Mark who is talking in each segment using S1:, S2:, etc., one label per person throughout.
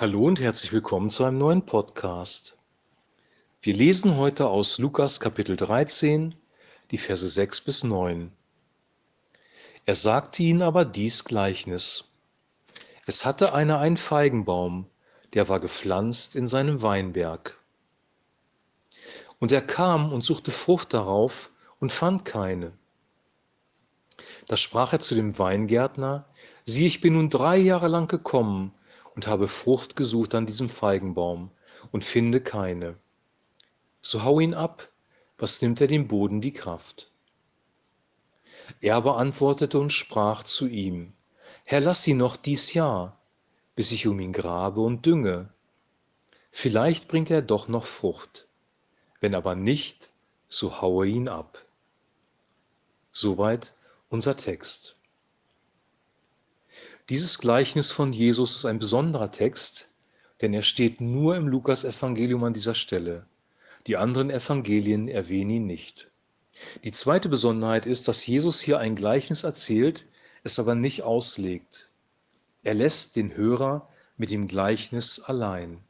S1: Hallo und herzlich willkommen zu einem neuen Podcast. Wir lesen heute aus Lukas Kapitel 13, die Verse 6 bis 9. Er sagte ihnen aber dies Gleichnis. Es hatte einer einen Feigenbaum, der war gepflanzt in seinem Weinberg. Und er kam und suchte Frucht darauf und fand keine. Da sprach er zu dem Weingärtner, sieh, ich bin nun drei Jahre lang gekommen und habe Frucht gesucht an diesem Feigenbaum und finde keine. So hau ihn ab, was nimmt er dem Boden die Kraft? Er aber antwortete und sprach zu ihm, Herr, lass ihn noch dies Jahr, bis ich um ihn grabe und dünge. Vielleicht bringt er doch noch Frucht. Wenn aber nicht, so haue ihn ab. Soweit unser Text. Dieses Gleichnis von Jesus ist ein besonderer Text, denn er steht nur im Lukas-Evangelium an dieser Stelle. Die anderen Evangelien erwähnen ihn nicht. Die zweite Besonderheit ist, dass Jesus hier ein Gleichnis erzählt, es aber nicht auslegt. Er lässt den Hörer mit dem Gleichnis allein.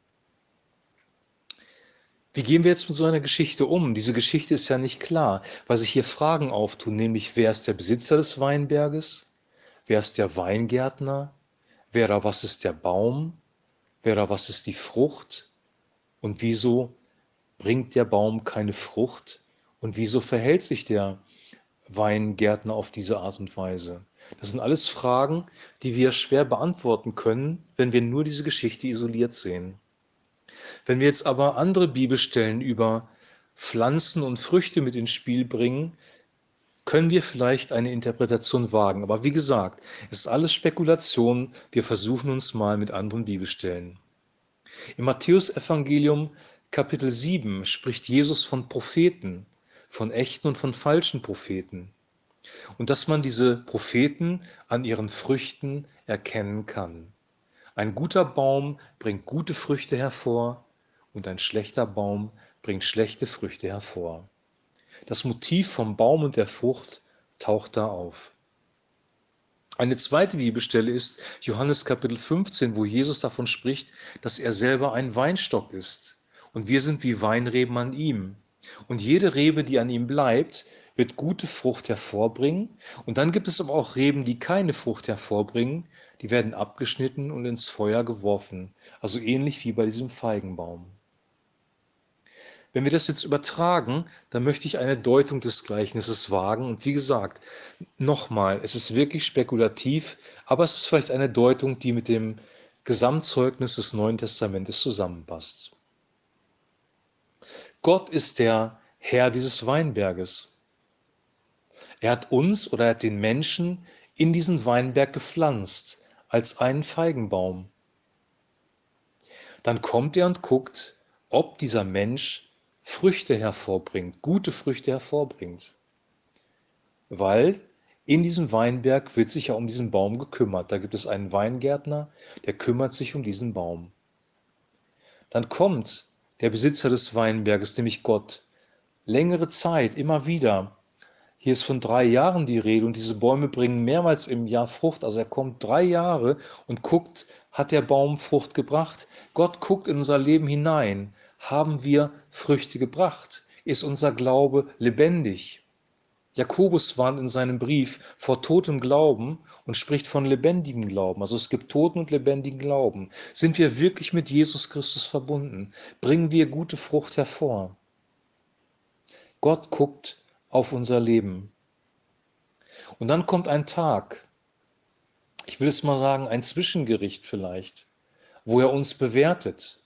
S1: Wie gehen wir jetzt mit so einer Geschichte um? Diese Geschichte ist ja nicht klar, weil sich hier Fragen auftun, nämlich wer ist der Besitzer des Weinberges? Wer ist der Weingärtner? Wer da was ist der Baum? Wer da was ist die Frucht? Und wieso bringt der Baum keine Frucht? Und wieso verhält sich der Weingärtner auf diese Art und Weise? Das sind alles Fragen, die wir schwer beantworten können, wenn wir nur diese Geschichte isoliert sehen. Wenn wir jetzt aber andere Bibelstellen über Pflanzen und Früchte mit ins Spiel bringen, können wir vielleicht eine Interpretation wagen. Aber wie gesagt, es ist alles Spekulation. Wir versuchen uns mal mit anderen Bibelstellen. Im Matthäusevangelium Kapitel 7 spricht Jesus von Propheten, von echten und von falschen Propheten. Und dass man diese Propheten an ihren Früchten erkennen kann. Ein guter Baum bringt gute Früchte hervor und ein schlechter Baum bringt schlechte Früchte hervor. Das Motiv vom Baum und der Frucht taucht da auf. Eine zweite Bibelstelle ist Johannes Kapitel 15, wo Jesus davon spricht, dass er selber ein Weinstock ist und wir sind wie Weinreben an ihm. Und jede Rebe, die an ihm bleibt, wird gute Frucht hervorbringen. Und dann gibt es aber auch Reben, die keine Frucht hervorbringen, die werden abgeschnitten und ins Feuer geworfen. Also ähnlich wie bei diesem Feigenbaum. Wenn wir das jetzt übertragen, dann möchte ich eine Deutung des Gleichnisses wagen. Und wie gesagt, nochmal, es ist wirklich spekulativ, aber es ist vielleicht eine Deutung, die mit dem Gesamtzeugnis des Neuen Testamentes zusammenpasst. Gott ist der Herr dieses Weinberges. Er hat uns oder er hat den Menschen in diesen Weinberg gepflanzt als einen Feigenbaum. Dann kommt er und guckt, ob dieser Mensch Früchte hervorbringt, gute Früchte hervorbringt. Weil in diesem Weinberg wird sich ja um diesen Baum gekümmert. Da gibt es einen Weingärtner, der kümmert sich um diesen Baum. Dann kommt der Besitzer des Weinberges, nämlich Gott, längere Zeit, immer wieder. Hier ist von drei Jahren die Rede und diese Bäume bringen mehrmals im Jahr Frucht. Also er kommt drei Jahre und guckt, hat der Baum Frucht gebracht? Gott guckt in unser Leben hinein haben wir Früchte gebracht? Ist unser Glaube lebendig? Jakobus warnt in seinem Brief vor totem Glauben und spricht von lebendigem Glauben. Also es gibt toten und lebendigen Glauben. Sind wir wirklich mit Jesus Christus verbunden? Bringen wir gute Frucht hervor? Gott guckt auf unser Leben. Und dann kommt ein Tag, ich will es mal sagen, ein Zwischengericht vielleicht, wo er uns bewertet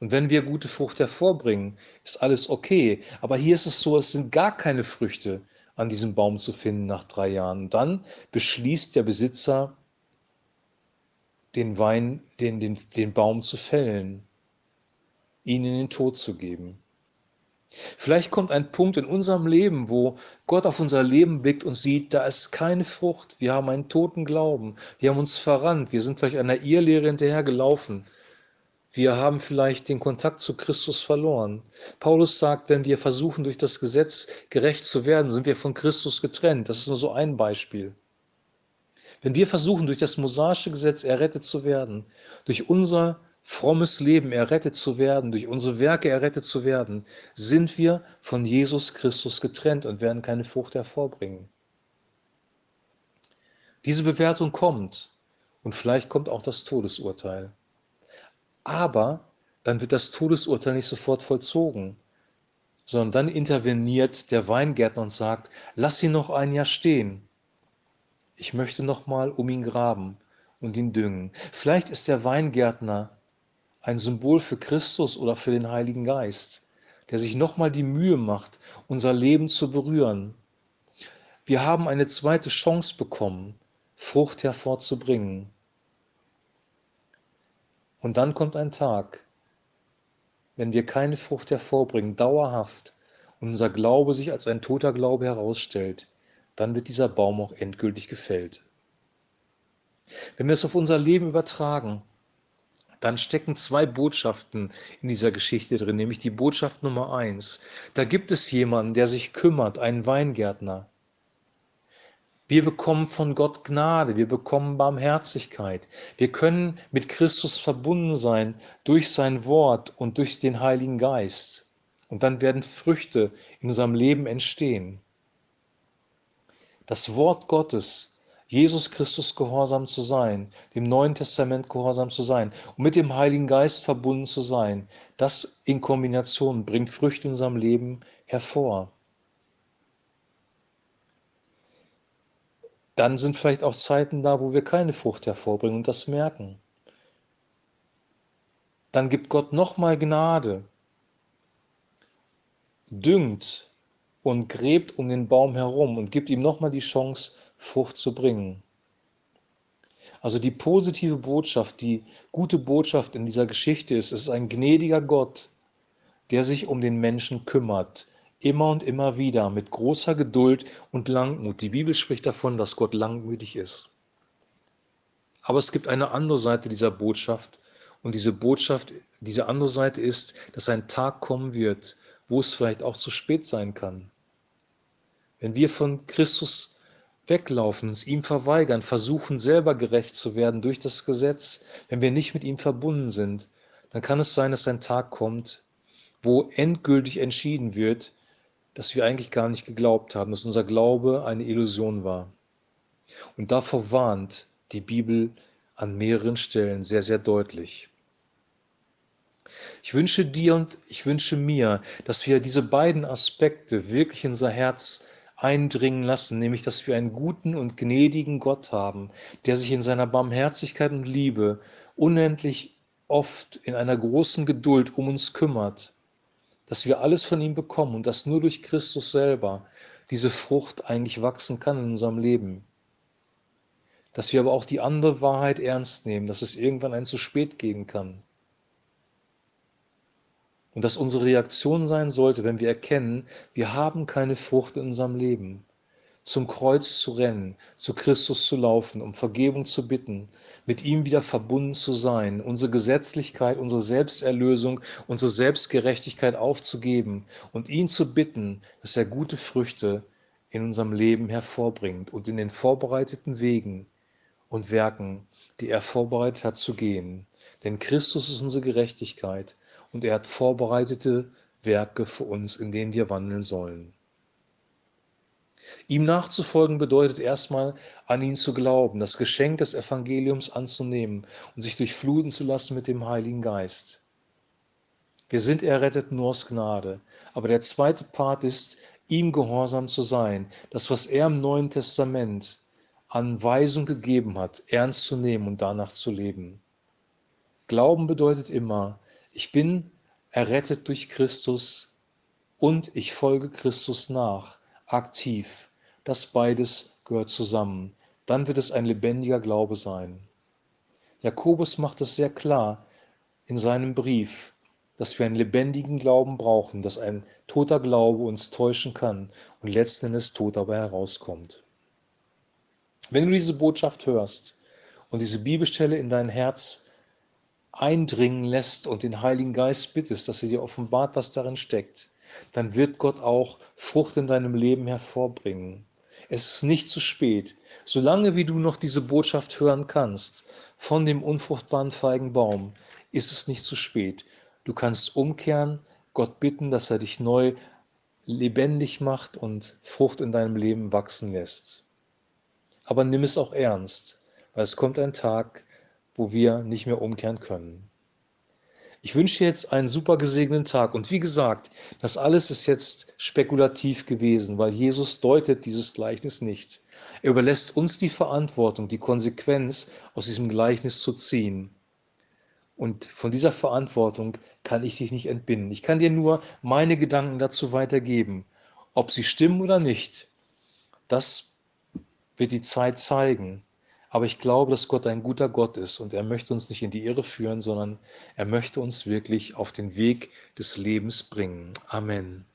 S1: und wenn wir gute Frucht hervorbringen, ist alles okay. Aber hier ist es so, es sind gar keine Früchte an diesem Baum zu finden nach drei Jahren. Und dann beschließt der Besitzer, den Wein, den, den, den Baum zu fällen, ihn in den Tod zu geben. Vielleicht kommt ein Punkt in unserem Leben, wo Gott auf unser Leben blickt und sieht, da ist keine Frucht. Wir haben einen toten Glauben. Wir haben uns verrannt. Wir sind vielleicht einer Irrlehre hinterhergelaufen. Wir haben vielleicht den Kontakt zu Christus verloren. Paulus sagt, wenn wir versuchen, durch das Gesetz gerecht zu werden, sind wir von Christus getrennt. Das ist nur so ein Beispiel. Wenn wir versuchen, durch das mosaische Gesetz errettet zu werden, durch unser frommes Leben errettet zu werden, durch unsere Werke errettet zu werden, sind wir von Jesus Christus getrennt und werden keine Frucht hervorbringen. Diese Bewertung kommt und vielleicht kommt auch das Todesurteil. Aber dann wird das Todesurteil nicht sofort vollzogen, sondern dann interveniert der Weingärtner und sagt, lass ihn noch ein Jahr stehen. Ich möchte noch mal um ihn graben und ihn düngen. Vielleicht ist der Weingärtner ein Symbol für Christus oder für den Heiligen Geist, der sich noch mal die Mühe macht, unser Leben zu berühren. Wir haben eine zweite Chance bekommen, Frucht hervorzubringen. Und dann kommt ein Tag, wenn wir keine Frucht hervorbringen, dauerhaft, und unser Glaube sich als ein toter Glaube herausstellt, dann wird dieser Baum auch endgültig gefällt. Wenn wir es auf unser Leben übertragen, dann stecken zwei Botschaften in dieser Geschichte drin, nämlich die Botschaft Nummer eins. Da gibt es jemanden, der sich kümmert, einen Weingärtner. Wir bekommen von Gott Gnade, wir bekommen Barmherzigkeit. Wir können mit Christus verbunden sein durch sein Wort und durch den Heiligen Geist. Und dann werden Früchte in unserem Leben entstehen. Das Wort Gottes, Jesus Christus gehorsam zu sein, dem Neuen Testament gehorsam zu sein und mit dem Heiligen Geist verbunden zu sein, das in Kombination bringt Früchte in unserem Leben hervor. Dann sind vielleicht auch Zeiten da, wo wir keine Frucht hervorbringen und das merken. Dann gibt Gott nochmal Gnade, düngt und gräbt um den Baum herum und gibt ihm nochmal die Chance, Frucht zu bringen. Also die positive Botschaft, die gute Botschaft in dieser Geschichte ist, es ist ein gnädiger Gott, der sich um den Menschen kümmert, immer und immer wieder mit großer Geduld und Langmut. Die Bibel spricht davon, dass Gott langmütig ist. Aber es gibt eine andere Seite dieser Botschaft und diese Botschaft, diese andere Seite ist, dass ein Tag kommen wird, wo es vielleicht auch zu spät sein kann. Wenn wir von Christus weglaufen, es ihm verweigern, versuchen selber gerecht zu werden durch das Gesetz, wenn wir nicht mit ihm verbunden sind, dann kann es sein, dass ein Tag kommt, wo endgültig entschieden wird, dass wir eigentlich gar nicht geglaubt haben, dass unser Glaube eine Illusion war. Und davor warnt die Bibel an mehreren Stellen sehr, sehr deutlich. Ich wünsche dir und ich wünsche mir, dass wir diese beiden Aspekte wirklich in unser Herz eindringen lassen, nämlich dass wir einen guten und gnädigen Gott haben, der sich in seiner Barmherzigkeit und Liebe unendlich oft in einer großen Geduld um uns kümmert, dass wir alles von ihm bekommen und dass nur durch Christus selber diese Frucht eigentlich wachsen kann in unserem Leben. Dass wir aber auch die andere Wahrheit ernst nehmen, dass es irgendwann ein zu spät gehen kann. Und dass unsere Reaktion sein sollte, wenn wir erkennen, wir haben keine Frucht in unserem Leben, zum Kreuz zu rennen, zu Christus zu laufen, um Vergebung zu bitten, mit ihm wieder verbunden zu sein, unsere Gesetzlichkeit, unsere Selbsterlösung, unsere Selbstgerechtigkeit aufzugeben und ihn zu bitten, dass er gute Früchte in unserem Leben hervorbringt und in den vorbereiteten Wegen und Werken, die er vorbereitet hat, zu gehen. Denn Christus ist unsere Gerechtigkeit und er hat vorbereitete Werke für uns, in denen wir wandeln sollen. Ihm nachzufolgen bedeutet erstmal an ihn zu glauben, das Geschenk des Evangeliums anzunehmen und sich durchfluten zu lassen mit dem Heiligen Geist. Wir sind errettet nur aus Gnade, aber der zweite Part ist, ihm gehorsam zu sein, das, was er im Neuen Testament an Weisung gegeben hat, ernst zu nehmen und danach zu leben. Glauben bedeutet immer, ich bin errettet durch Christus und ich folge Christus nach, aktiv. Das beides gehört zusammen. Dann wird es ein lebendiger Glaube sein. Jakobus macht es sehr klar in seinem Brief, dass wir einen lebendigen Glauben brauchen, dass ein toter Glaube uns täuschen kann und letzten Endes tot dabei herauskommt. Wenn du diese Botschaft hörst und diese Bibelstelle in dein Herz eindringen lässt und den Heiligen Geist bittest, dass er dir offenbart, was darin steckt, dann wird Gott auch Frucht in deinem Leben hervorbringen. Es ist nicht zu spät. Solange wie du noch diese Botschaft hören kannst, von dem unfruchtbaren Feigenbaum, ist es nicht zu spät. Du kannst umkehren, Gott bitten, dass er dich neu lebendig macht und Frucht in deinem Leben wachsen lässt. Aber nimm es auch ernst, weil es kommt ein Tag, wo wir nicht mehr umkehren können. Ich wünsche jetzt einen super gesegneten Tag. Und wie gesagt, das alles ist jetzt spekulativ gewesen, weil Jesus deutet dieses Gleichnis nicht. Er überlässt uns die Verantwortung, die Konsequenz aus diesem Gleichnis zu ziehen. Und von dieser Verantwortung kann ich dich nicht entbinden. Ich kann dir nur meine Gedanken dazu weitergeben. Ob sie stimmen oder nicht, das wird die Zeit zeigen. Aber ich glaube, dass Gott ein guter Gott ist und er möchte uns nicht in die Irre führen, sondern er möchte uns wirklich auf den Weg des Lebens bringen. Amen.